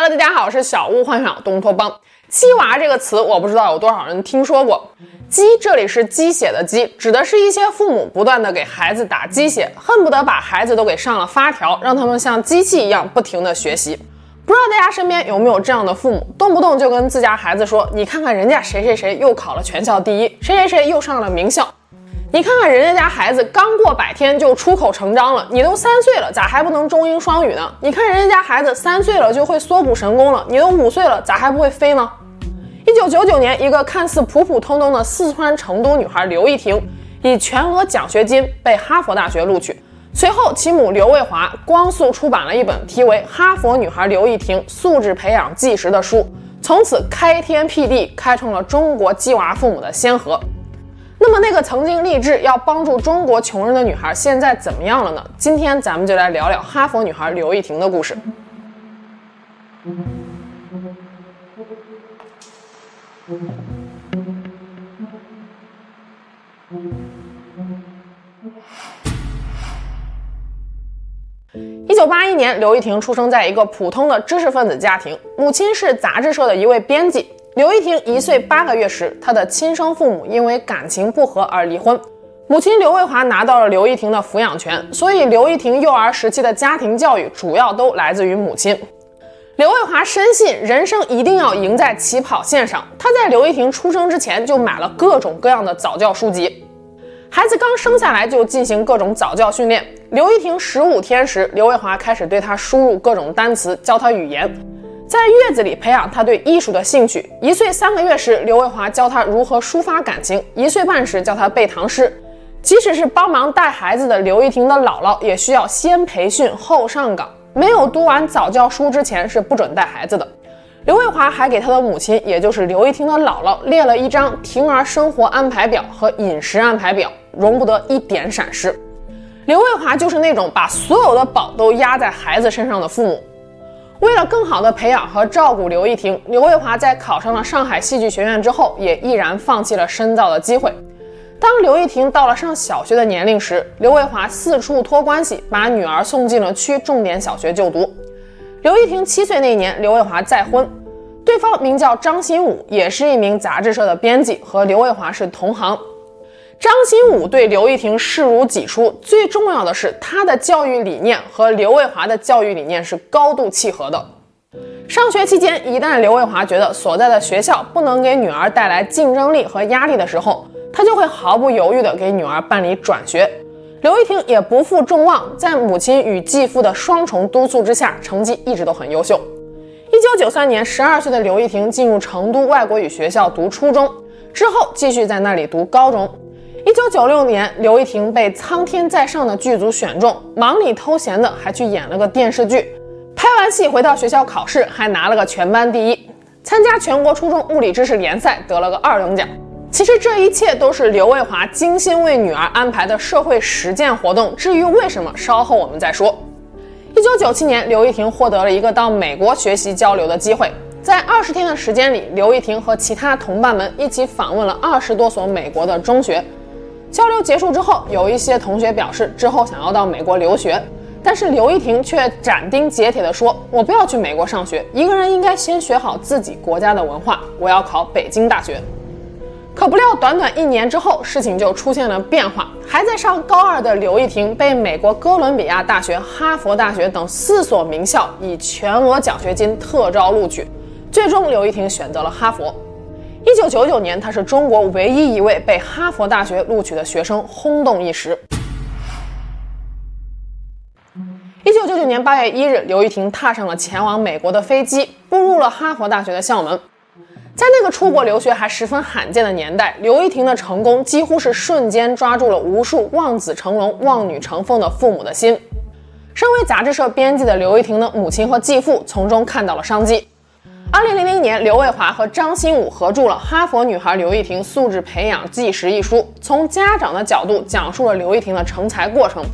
Hello，大家好，我是小屋幻想东托邦。鸡娃这个词，我不知道有多少人听说过。鸡这里是鸡血的鸡，指的是一些父母不断的给孩子打鸡血，恨不得把孩子都给上了发条，让他们像机器一样不停的学习。不知道大家身边有没有这样的父母，动不动就跟自家孩子说：“你看看人家谁谁谁又考了全校第一，谁谁谁又上了名校。”你看看人家家孩子刚过百天就出口成章了，你都三岁了，咋还不能中英双语呢？你看人家家孩子三岁了就会缩骨神功了，你都五岁了，咋还不会飞呢？一九九九年，一个看似普普通通的四川成都女孩刘亦婷，以全额奖学金被哈佛大学录取。随后，其母刘卫华光速出版了一本题为《哈佛女孩刘亦婷素质培养纪实》的书，从此开天辟地，开创了中国鸡娃父母的先河。那么那个曾经立志要帮助中国穷人的女孩，现在怎么样了呢？今天咱们就来聊聊哈佛女孩刘亦婷的故事。一九八一年，刘亦婷出生在一个普通的知识分子家庭，母亲是杂志社的一位编辑。刘亦婷一岁八个月时，她的亲生父母因为感情不和而离婚。母亲刘卫华拿到了刘亦婷的抚养权，所以刘亦婷幼儿时期的家庭教育主要都来自于母亲。刘卫华深信人生一定要赢在起跑线上，她在刘亦婷出生之前就买了各种各样的早教书籍。孩子刚生下来就进行各种早教训练。刘亦婷十五天时，刘卫华开始对她输入各种单词，教她语言。在月子里培养他对艺术的兴趣。一岁三个月时，刘卫华教他如何抒发感情；一岁半时教他背唐诗。即使是帮忙带孩子的刘亦婷的姥姥，也需要先培训后上岗。没有读完早教书之前是不准带孩子的。刘卫华还给他的母亲，也就是刘亦婷的姥姥，列了一张婷儿生活安排表和饮食安排表，容不得一点闪失。刘卫华就是那种把所有的宝都压在孩子身上的父母。为了更好的培养和照顾刘亦婷，刘卫华在考上了上海戏剧学院之后，也毅然放弃了深造的机会。当刘亦婷到了上小学的年龄时，刘卫华四处托关系，把女儿送进了区重点小学就读。刘亦婷七岁那年，刘卫华再婚，对方名叫张新武，也是一名杂志社的编辑，和刘卫华是同行。张新武对刘亦婷视如己出，最重要的是他的教育理念和刘卫华的教育理念是高度契合的。上学期间，一旦刘卫华觉得所在的学校不能给女儿带来竞争力和压力的时候，他就会毫不犹豫地给女儿办理转学。刘亦婷也不负众望，在母亲与继父的双重督促之下，成绩一直都很优秀。一九九三年，十二岁的刘亦婷进入成都外国语学校读初中，之后继续在那里读高中。一九九六年，刘亦婷被《苍天在上》的剧组选中，忙里偷闲的还去演了个电视剧。拍完戏回到学校考试，还拿了个全班第一。参加全国初中物理知识联赛，得了个二等奖。其实这一切都是刘卫华精心为女儿安排的社会实践活动。至于为什么，稍后我们再说。一九九七年，刘亦婷获得了一个到美国学习交流的机会。在二十天的时间里，刘亦婷和其他同伴们一起访问了二十多所美国的中学。交流结束之后，有一些同学表示之后想要到美国留学，但是刘亦婷却斩钉截铁地说：“我不要去美国上学，一个人应该先学好自己国家的文化。我要考北京大学。”可不料，短短一年之后，事情就出现了变化。还在上高二的刘亦婷被美国哥伦比亚大学、哈佛大学等四所名校以全额奖学金特招录取，最终刘亦婷选择了哈佛。一九九九年，她是中国唯一一位被哈佛大学录取的学生，轰动一时。一九九九年八月一日，刘亦婷踏上了前往美国的飞机，步入了哈佛大学的校门。在那个出国留学还十分罕见的年代，刘亦婷的成功几乎是瞬间抓住了无数望子成龙、望女成凤的父母的心。身为杂志社编辑的刘亦婷的母亲和继父从中看到了商机。二零零零年，刘卫华和张新武合著了《哈佛女孩刘亦婷素质培养纪实》一书，从家长的角度讲述了刘亦婷的成才过程，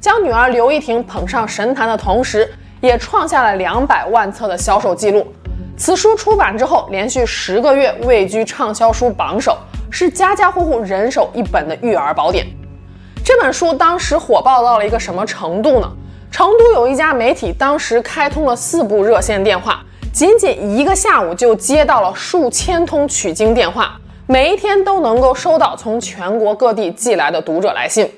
将女儿刘亦婷捧上神坛的同时，也创下了两百万册的销售记录。此书出版之后，连续十个月位居畅销书榜首，是家家户户人手一本的育儿宝典。这本书当时火爆到了一个什么程度呢？成都有一家媒体当时开通了四部热线电话。仅仅一个下午就接到了数千通取经电话，每一天都能够收到从全国各地寄来的读者来信。《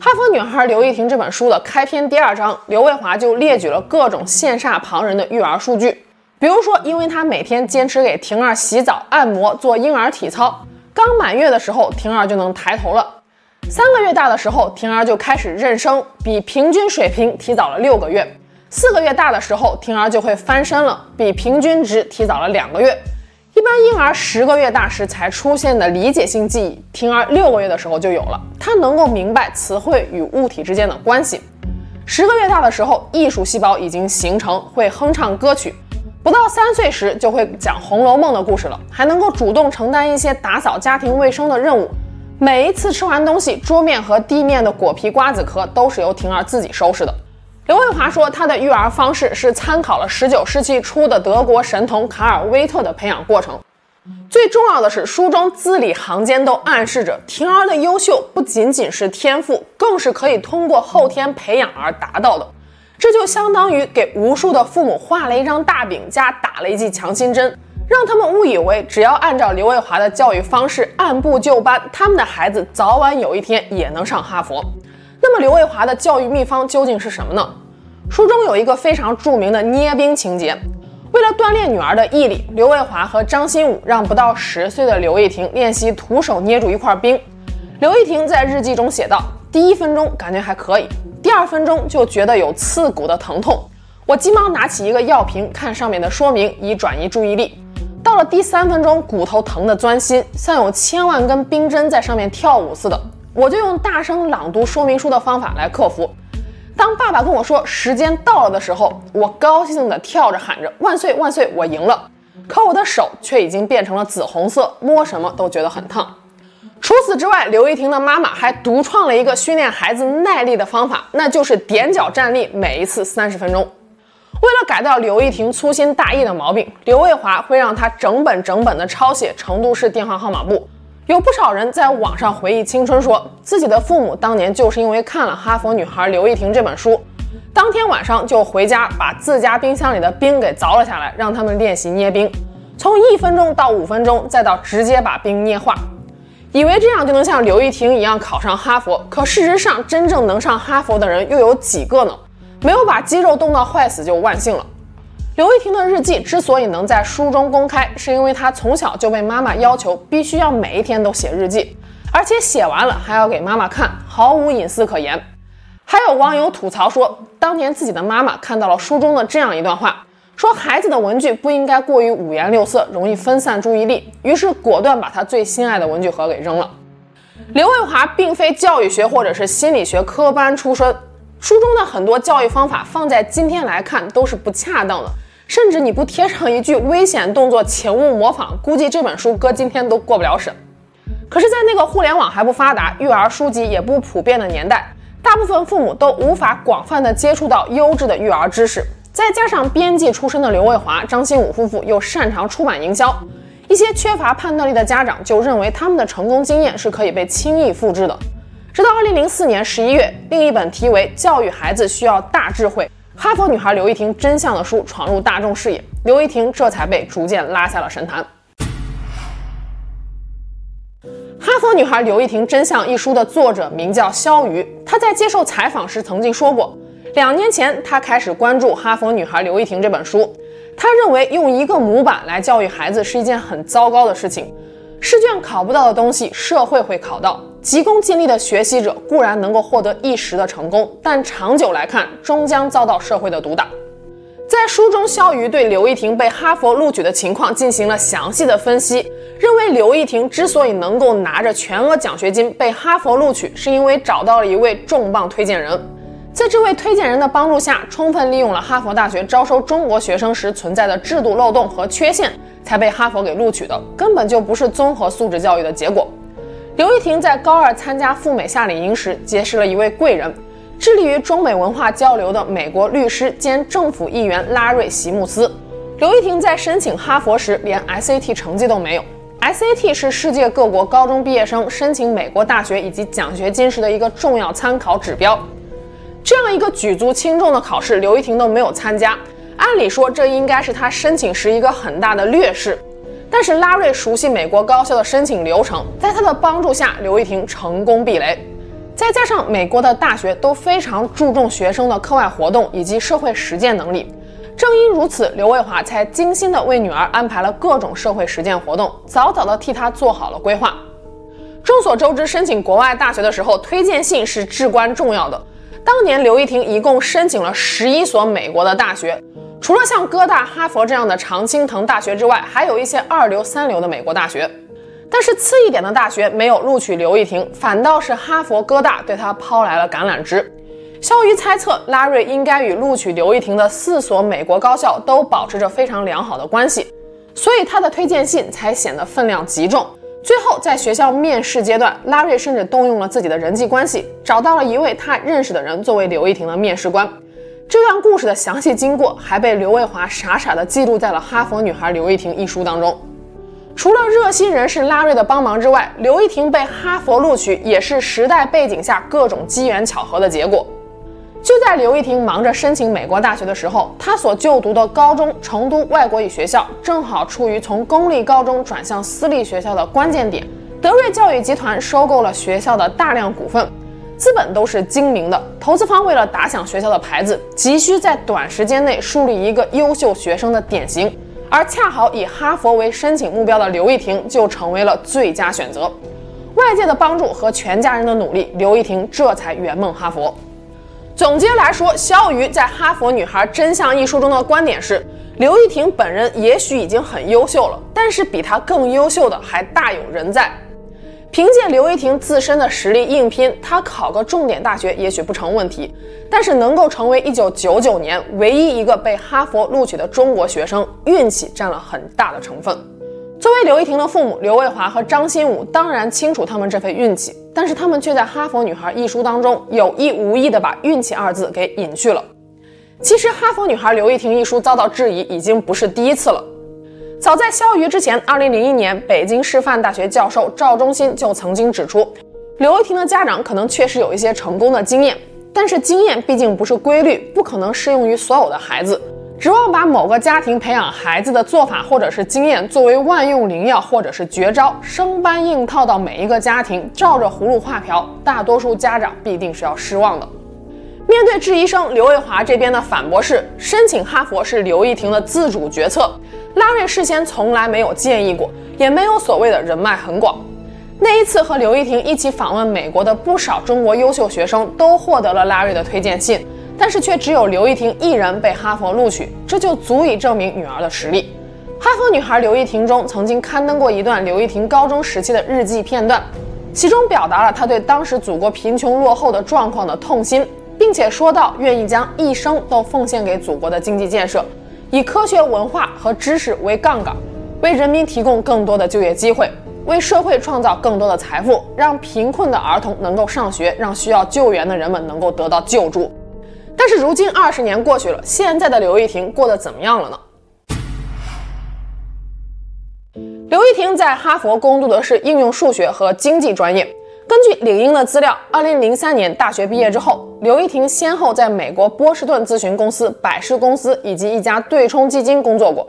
哈佛女孩刘亦婷》这本书的开篇第二章，刘卫华就列举了各种羡煞旁人的育儿数据，比如说，因为她每天坚持给婷儿洗澡、按摩、做婴儿体操，刚满月的时候，婷儿就能抬头了；三个月大的时候，婷儿就开始认生，比平均水平提早了六个月；四个月大的时候，婷儿就会翻身了，比平均值提早了两个月。一般婴儿十个月大时才出现的理解性记忆，婷儿六个月的时候就有了，她能够明白词汇与物体之间的关系。十个月大的时候，艺术细胞已经形成，会哼唱歌曲；不到三岁时就会讲《红楼梦》的故事了，还能够主动承担一些打扫家庭卫生的任务。每一次吃完东西，桌面和地面的果皮、瓜子壳都是由婷儿自己收拾的。刘卫华说，他的育儿方式是参考了19世纪初的德国神童卡尔威特的培养过程。最重要的是，书中字里行间都暗示着婷儿的优秀不仅仅是天赋，更是可以通过后天培养而达到的。这就相当于给无数的父母画了一张大饼，加打了一剂强心针，让他们误以为只要按照刘卫华的教育方式按部就班，他们的孩子早晚有一天也能上哈佛。那么刘卫华的教育秘方究竟是什么呢？书中有一个非常著名的捏冰情节，为了锻炼女儿的毅力，刘卫华和张新武让不到十岁的刘亦婷练习徒手捏住一块冰。刘亦婷在日记中写道：“第一分钟感觉还可以，第二分钟就觉得有刺骨的疼痛，我急忙拿起一个药瓶看上面的说明以转移注意力。到了第三分钟，骨头疼得钻心，像有千万根冰针在上面跳舞似的。”我就用大声朗读说明书的方法来克服。当爸爸跟我说时间到了的时候，我高兴地跳着喊着“万岁万岁，我赢了”。可我的手却已经变成了紫红色，摸什么都觉得很烫。除此之外，刘亦婷的妈妈还独创了一个训练孩子耐力的方法，那就是踮脚站立，每一次三十分钟。为了改掉刘亦婷粗心大意的毛病，刘卫华会让她整本整本地抄写成都市电话号码簿。有不少人在网上回忆青春说，自己的父母当年就是因为看了《哈佛女孩刘亦婷》这本书，当天晚上就回家把自家冰箱里的冰给凿了下来，让他们练习捏冰，从一分钟到五分钟，再到直接把冰捏化，以为这样就能像刘亦婷一样考上哈佛。可事实上，真正能上哈佛的人又有几个呢？没有把肌肉冻到坏死就万幸了。刘亦婷的日记之所以能在书中公开，是因为她从小就被妈妈要求必须要每一天都写日记，而且写完了还要给妈妈看，毫无隐私可言。还有网友吐槽说，当年自己的妈妈看到了书中的这样一段话，说孩子的文具不应该过于五颜六色，容易分散注意力，于是果断把他最心爱的文具盒给扔了。刘卫华并非教育学或者是心理学科班出身，书中的很多教育方法放在今天来看都是不恰当的。甚至你不贴上一句危险动作，请勿模仿，估计这本书搁今天都过不了审。可是，在那个互联网还不发达、育儿书籍也不普遍的年代，大部分父母都无法广泛的接触到优质的育儿知识。再加上编辑出身的刘卫华、张新武夫妇又擅长出版营销，一些缺乏判断力的家长就认为他们的成功经验是可以被轻易复制的。直到二零零四年十一月，另一本题为《教育孩子需要大智慧》。哈佛女孩刘亦婷真相的书闯入大众视野，刘亦婷这才被逐渐拉下了神坛。哈佛女孩刘亦婷真相一书的作者名叫萧瑜，她在接受采访时曾经说过，两年前她开始关注哈佛女孩刘亦婷这本书，她认为用一个模板来教育孩子是一件很糟糕的事情。试卷考不到的东西，社会会考到。急功近利的学习者固然能够获得一时的成功，但长久来看，终将遭到社会的毒打。在书中，肖瑜对刘亦婷被哈佛录取的情况进行了详细的分析，认为刘亦婷之所以能够拿着全额奖学金被哈佛录取，是因为找到了一位重磅推荐人，在这位推荐人的帮助下，充分利用了哈佛大学招收中国学生时存在的制度漏洞和缺陷。才被哈佛给录取的，根本就不是综合素质教育的结果。刘亦婷在高二参加赴美夏令营时，结识了一位贵人，致力于中美文化交流的美国律师兼政府议员拉瑞·席穆斯。刘玉婷在申请哈佛时，连 SAT 成绩都没有。SAT 是世界各国高中毕业生申请美国大学以及奖学金时的一个重要参考指标。这样一个举足轻重的考试，刘玉婷都没有参加。按理说这应该是她申请时一个很大的劣势。但是拉瑞熟悉美国高校的申请流程，在他的帮助下，刘亦婷成功避雷。再加上美国的大学都非常注重学生的课外活动以及社会实践能力，正因如此，刘卫华才精心地为女儿安排了各种社会实践活动，早早地替她做好了规划。众所周知，申请国外大学的时候，推荐信是至关重要的。当年刘亦婷一共申请了十一所美国的大学。除了像哥大、哈佛这样的常青藤大学之外，还有一些二流、三流的美国大学。但是次一点的大学没有录取刘亦婷，反倒是哈佛、哥大对他抛来了橄榄枝。肖瑜猜测，拉瑞应该与录取刘亦婷的四所美国高校都保持着非常良好的关系，所以他的推荐信才显得分量极重。最后，在学校面试阶段，拉瑞甚至动用了自己的人际关系，找到了一位他认识的人作为刘亦婷的面试官。这段故事的详细经过还被刘卫华傻傻地记录在了《哈佛女孩刘亦婷》一书当中。除了热心人士拉瑞的帮忙之外，刘亦婷被哈佛录取也是时代背景下各种机缘巧合的结果。就在刘亦婷忙着申请美国大学的时候，他所就读的高中成都外国语学校正好处于从公立高中转向私立学校的关键点。德瑞教育集团收购了学校的大量股份。资本都是精明的，投资方为了打响学校的牌子，急需在短时间内树立一个优秀学生的典型，而恰好以哈佛为申请目标的刘亦婷就成为了最佳选择。外界的帮助和全家人的努力，刘亦婷这才圆梦哈佛。总结来说，肖瑜在《哈佛女孩真相》一书中的观点是：刘亦婷本人也许已经很优秀了，但是比她更优秀的还大有人在。凭借刘奕廷自身的实力硬拼，她考个重点大学也许不成问题。但是能够成为1999年唯一一个被哈佛录取的中国学生，运气占了很大的成分。作为刘奕廷的父母，刘卫华和张新武当然清楚他们这份运气，但是他们却在《哈佛女孩》一书当中有意无意地把“运气”二字给隐去了。其实，《哈佛女孩》刘奕廷一书遭到质疑已经不是第一次了。早在肖瑜之前，二零零一年，北京师范大学教授赵忠新就曾经指出，刘奕廷的家长可能确实有一些成功的经验，但是经验毕竟不是规律，不可能适用于所有的孩子。指望把某个家庭培养孩子的做法或者是经验作为万用灵药或者是绝招，生搬硬套到每一个家庭，照着葫芦画瓢，大多数家长必定是要失望的。面对质疑声，刘卫华这边的反驳是：申请哈佛是刘亦婷的自主决策，拉瑞事先从来没有建议过，也没有所谓的人脉很广。那一次和刘亦婷一起访问美国的不少中国优秀学生都获得了拉瑞的推荐信，但是却只有刘亦婷一人被哈佛录取，这就足以证明女儿的实力。哈佛女孩刘亦婷中曾经刊登过一段刘亦婷高中时期的日记片段，其中表达了她对当时祖国贫穷落后的状况的痛心。并且说到愿意将一生都奉献给祖国的经济建设，以科学、文化和知识为杠杆，为人民提供更多的就业机会，为社会创造更多的财富，让贫困的儿童能够上学，让需要救援的人们能够得到救助。但是如今二十年过去了，现在的刘奕廷过得怎么样了呢？刘奕廷在哈佛攻读的是应用数学和经济专业。根据领英的资料，二零零三年大学毕业之后，刘奕廷先后在美国波士顿咨询公司、百事公司以及一家对冲基金工作过。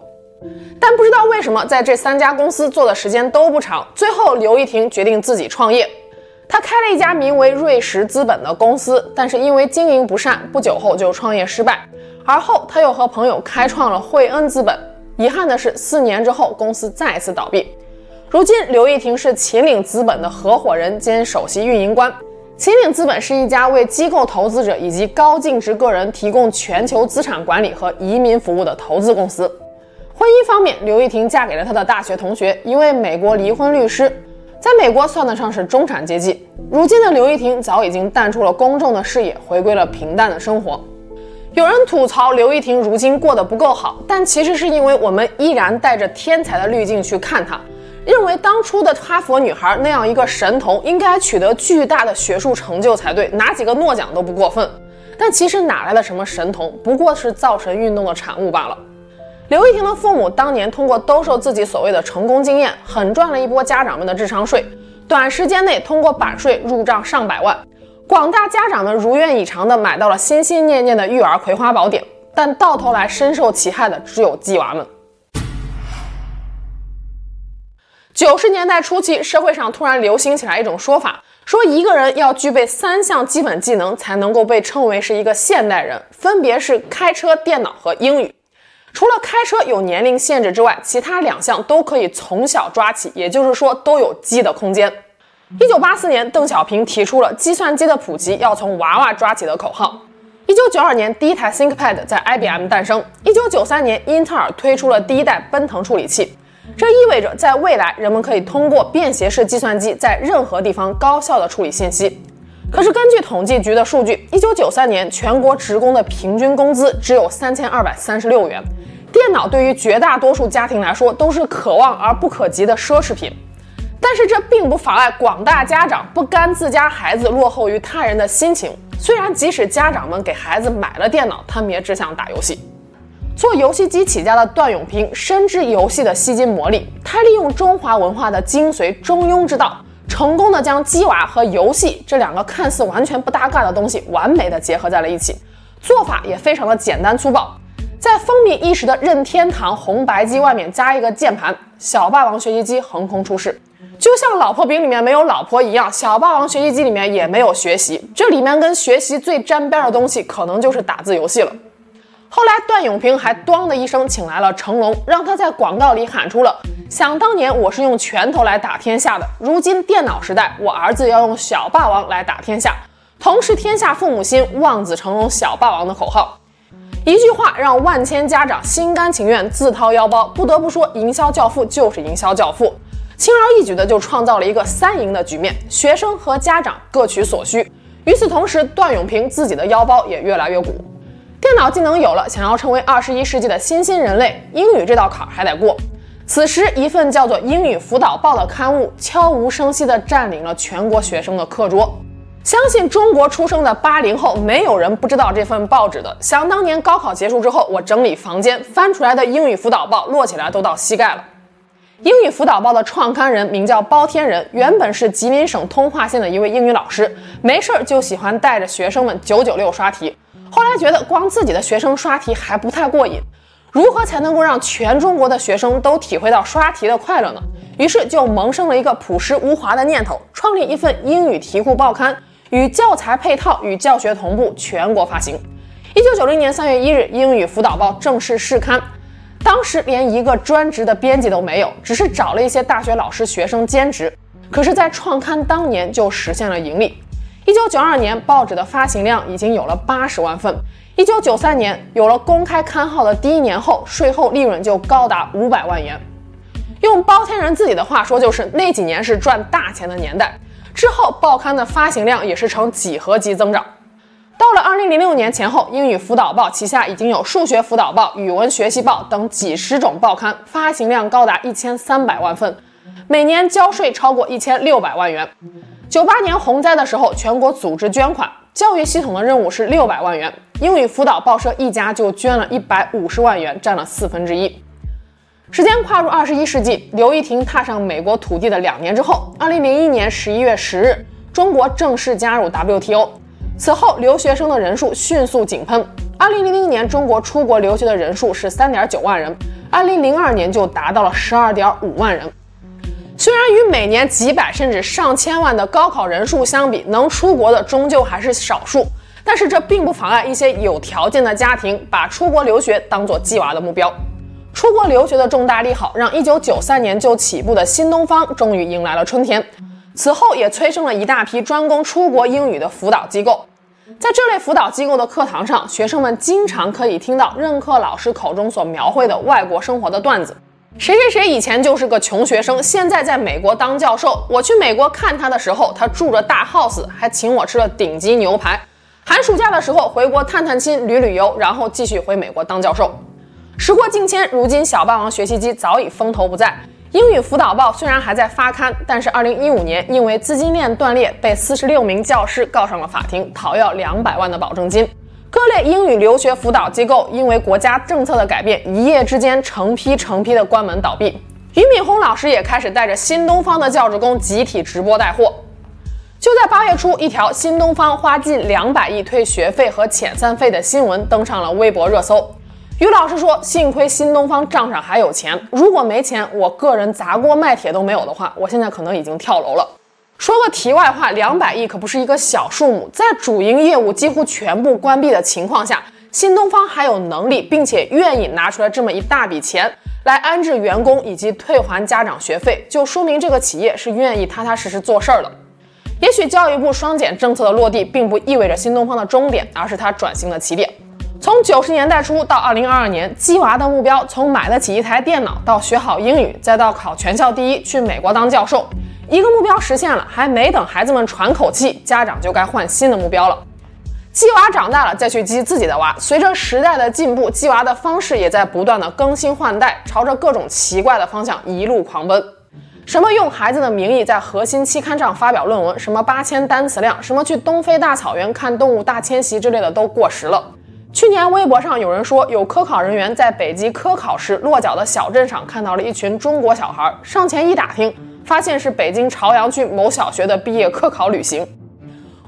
但不知道为什么，在这三家公司做的时间都不长，最后刘奕廷决定自己创业。他开了一家名为瑞时资本的公司，但是因为经营不善，不久后就创业失败。而后他又和朋友开创了惠恩资本，遗憾的是，四年之后公司再次倒闭。如今，刘亦婷是秦岭资本的合伙人兼首席运营官。秦岭资本是一家为机构投资者以及高净值个人提供全球资产管理和移民服务的投资公司。婚姻方面，刘亦婷嫁给了他的大学同学，一位美国离婚律师，在美国算得上是中产阶级。如今的刘亦婷早已经淡出了公众的视野，回归了平淡的生活。有人吐槽刘亦婷如今过得不够好，但其实是因为我们依然带着天才的滤镜去看她。认为当初的哈佛女孩那样一个神童应该取得巨大的学术成就才对，拿几个诺奖都不过分。但其实哪来的什么神童，不过是造神运动的产物罢了。刘亦婷的父母当年通过兜售自己所谓的成功经验，狠赚了一波家长们的智商税，短时间内通过版税入账上百万，广大家长们如愿以偿地买到了心心念念的育儿葵花宝典。但到头来深受其害的只有鸡娃们。九十年代初期，社会上突然流行起来一种说法，说一个人要具备三项基本技能才能够被称为是一个现代人，分别是开车、电脑和英语。除了开车有年龄限制之外，其他两项都可以从小抓起，也就是说都有鸡的空间。一九八四年，邓小平提出了计算机的普及要从娃娃抓起的口号。一九九二年，第一台 ThinkPad 在 IBM 诞生。一九九三年，英特尔推出了第一代奔腾处理器。这意味着，在未来，人们可以通过便携式计算机在任何地方高效地处理信息。可是，根据统计局的数据，一九九三年全国职工的平均工资只有三千二百三十六元。电脑对于绝大多数家庭来说都是可望而不可及的奢侈品。但是，这并不妨碍广大家长不甘自家孩子落后于他人的心情。虽然，即使家长们给孩子买了电脑，他们也只想打游戏。做游戏机起家的段永平深知游戏的吸金魔力，他利用中华文化的精髓中庸之道，成功的将鸡娃和游戏这两个看似完全不搭嘎的东西完美的结合在了一起，做法也非常的简单粗暴，在风靡一时的任天堂红白机外面加一个键盘，小霸王学习机横空出世，就像老婆饼里面没有老婆一样，小霸王学习机里面也没有学习，这里面跟学习最沾边的东西可能就是打字游戏了。后来，段永平还咣的一声请来了成龙，让他在广告里喊出了：“想当年我是用拳头来打天下的，如今电脑时代，我儿子要用小霸王来打天下。同是天下父母心，望子成龙小霸王的口号。”一句话让万千家长心甘情愿自掏腰包。不得不说，营销教父就是营销教父，轻而易举的就创造了一个三赢的局面，学生和家长各取所需。与此同时，段永平自己的腰包也越来越鼓。电脑技能有了，想要成为二十一世纪的新兴人类，英语这道坎还得过。此时，一份叫做《英语辅导报》的刊物悄无声息地占领了全国学生的课桌。相信中国出生的八零后，没有人不知道这份报纸的。想当年高考结束之后，我整理房间，翻出来的《英语辅导报》摞起来都到膝盖了。《英语辅导报》的创刊人名叫包天人，原本是吉林省通化县的一位英语老师，没事儿就喜欢带着学生们九九六刷题。后来觉得光自己的学生刷题还不太过瘾，如何才能够让全中国的学生都体会到刷题的快乐呢？于是就萌生了一个朴实无华的念头，创立一份英语题库报刊，与教材配套，与教学同步，全国发行。一九九零年三月一日，《英语辅导报》正式试刊，当时连一个专职的编辑都没有，只是找了一些大学老师、学生兼职。可是，在创刊当年就实现了盈利。一九九二年，报纸的发行量已经有了八十万份。一九九三年，有了公开刊号的第一年后，税后利润就高达五百万元。用包天人自己的话说，就是那几年是赚大钱的年代。之后，报刊的发行量也是呈几何级增长。到了二零零六年前后，英语辅导报旗下已经有数学辅导报、语文学习报等几十种报刊，发行量高达一千三百万份，每年交税超过一千六百万元。九八年洪灾的时候，全国组织捐款，教育系统的任务是六百万元，英语辅导报社一家就捐了一百五十万元，占了四分之一。时间跨入二十一世纪，刘亦婷踏上美国土地的两年之后，二零零一年十一月十日，中国正式加入 WTO。此后，留学生的人数迅速井喷。二零零零年，中国出国留学的人数是三点九万人，二零零二年就达到了十二点五万人。虽然与每年几百甚至上千万的高考人数相比，能出国的终究还是少数，但是这并不妨碍一些有条件的家庭把出国留学当做鸡娃的目标。出国留学的重大利好，让1993年就起步的新东方终于迎来了春天。此后也催生了一大批专攻出国英语的辅导机构。在这类辅导机构的课堂上，学生们经常可以听到任课老师口中所描绘的外国生活的段子。谁谁谁以前就是个穷学生，现在在美国当教授。我去美国看他的时候，他住着大 house，还请我吃了顶级牛排。寒暑假的时候回国探探亲、旅旅游，然后继续回美国当教授。时过境迁，如今小霸王学习机早已风头不再。英语辅导报虽然还在发刊，但是2015年因为资金链断裂，被46名教师告上了法庭，讨要200万的保证金。各类英语留学辅导机构因为国家政策的改变，一夜之间成批成批的关门倒闭。俞敏洪老师也开始带着新东方的教职工集体直播带货。就在八月初，一条新东方花近两百亿退学费和遣散费的新闻登上了微博热搜。于老师说：“幸亏新东方账上还有钱，如果没钱，我个人砸锅卖铁都没有的话，我现在可能已经跳楼了。”说个题外话，两百亿可不是一个小数目，在主营业务几乎全部关闭的情况下，新东方还有能力并且愿意拿出来这么一大笔钱来安置员工以及退还家长学费，就说明这个企业是愿意踏踏实实做事儿的。也许教育部双减政策的落地，并不意味着新东方的终点，而是它转型的起点。从九十年代初到二零二二年，鸡娃的目标从买得起一台电脑，到学好英语，再到考全校第一，去美国当教授，一个目标实现了，还没等孩子们喘口气，家长就该换新的目标了。鸡娃长大了，再去鸡自己的娃。随着时代的进步，鸡娃的方式也在不断的更新换代，朝着各种奇怪的方向一路狂奔。什么用孩子的名义在核心期刊上发表论文，什么八千单词量，什么去东非大草原看动物大迁徙之类的都过时了。去年微博上有人说，有科考人员在北极科考时落脚的小镇上看到了一群中国小孩，上前一打听，发现是北京朝阳区某小学的毕业科考旅行。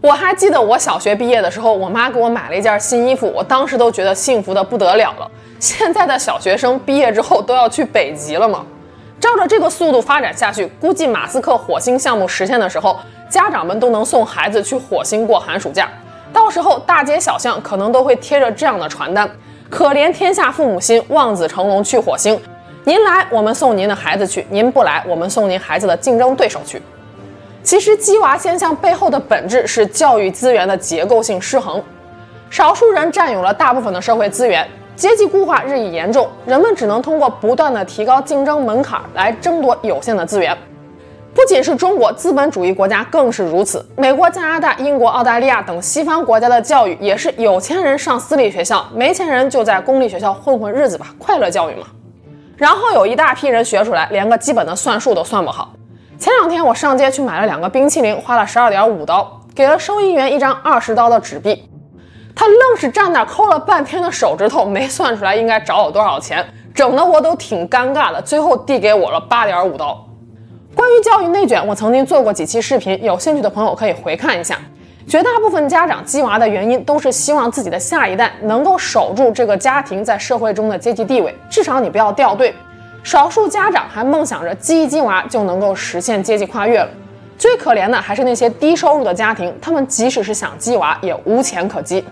我还记得我小学毕业的时候，我妈给我买了一件新衣服，我当时都觉得幸福的不得了了。现在的小学生毕业之后都要去北极了吗？照着这个速度发展下去，估计马斯克火星项目实现的时候，家长们都能送孩子去火星过寒暑假。到时候大街小巷可能都会贴着这样的传单：可怜天下父母心，望子成龙去火星。您来，我们送您的孩子去；您不来，我们送您孩子的竞争对手去。其实鸡娃现象背后的本质是教育资源的结构性失衡，少数人占有了大部分的社会资源。阶级固化日益严重，人们只能通过不断的提高竞争门槛来争夺有限的资源。不仅是中国，资本主义国家更是如此。美国、加拿大、英国、澳大利亚等西方国家的教育也是有钱人上私立学校，没钱人就在公立学校混混日子吧，快乐教育嘛。然后有一大批人学出来，连个基本的算术都算不好。前两天我上街去买了两个冰淇淋，花了十二点五刀，给了收银员一张二十刀的纸币。他愣是站那抠了半天的手指头，没算出来应该找我多少钱，整的我都挺尴尬的。最后递给我了八点五刀。关于教育内卷，我曾经做过几期视频，有兴趣的朋友可以回看一下。绝大部分家长鸡娃的原因，都是希望自己的下一代能够守住这个家庭在社会中的阶级地位，至少你不要掉队。少数家长还梦想着鸡一鸡娃就能够实现阶级跨越了。最可怜的还是那些低收入的家庭，他们即使是想鸡娃，也无钱可鸡。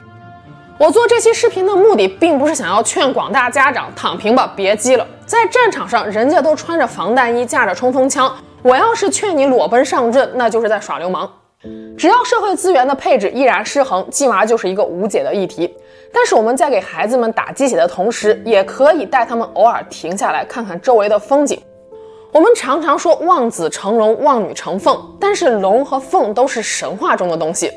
我做这期视频的目的，并不是想要劝广大家长躺平吧，别鸡了。在战场上，人家都穿着防弹衣，架着冲锋枪，我要是劝你裸奔上阵，那就是在耍流氓。只要社会资源的配置依然失衡，鸡娃就是一个无解的议题。但是我们在给孩子们打鸡血的同时，也可以带他们偶尔停下来看看周围的风景。我们常常说望子成龙，望女成凤，但是龙和凤都是神话中的东西。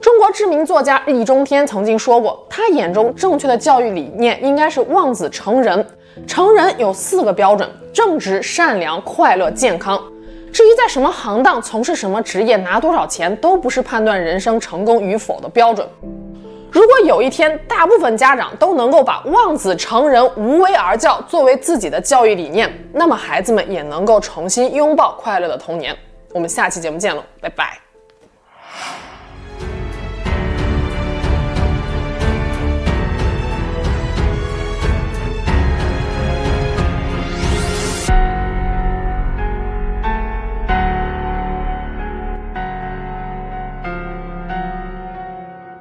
中国知名作家易中天曾经说过，他眼中正确的教育理念应该是望子成人。成人有四个标准：正直、善良、快乐、健康。至于在什么行当从事什么职业，拿多少钱，都不是判断人生成功与否的标准。如果有一天，大部分家长都能够把望子成人、无为而教作为自己的教育理念，那么孩子们也能够重新拥抱快乐的童年。我们下期节目见了，拜拜。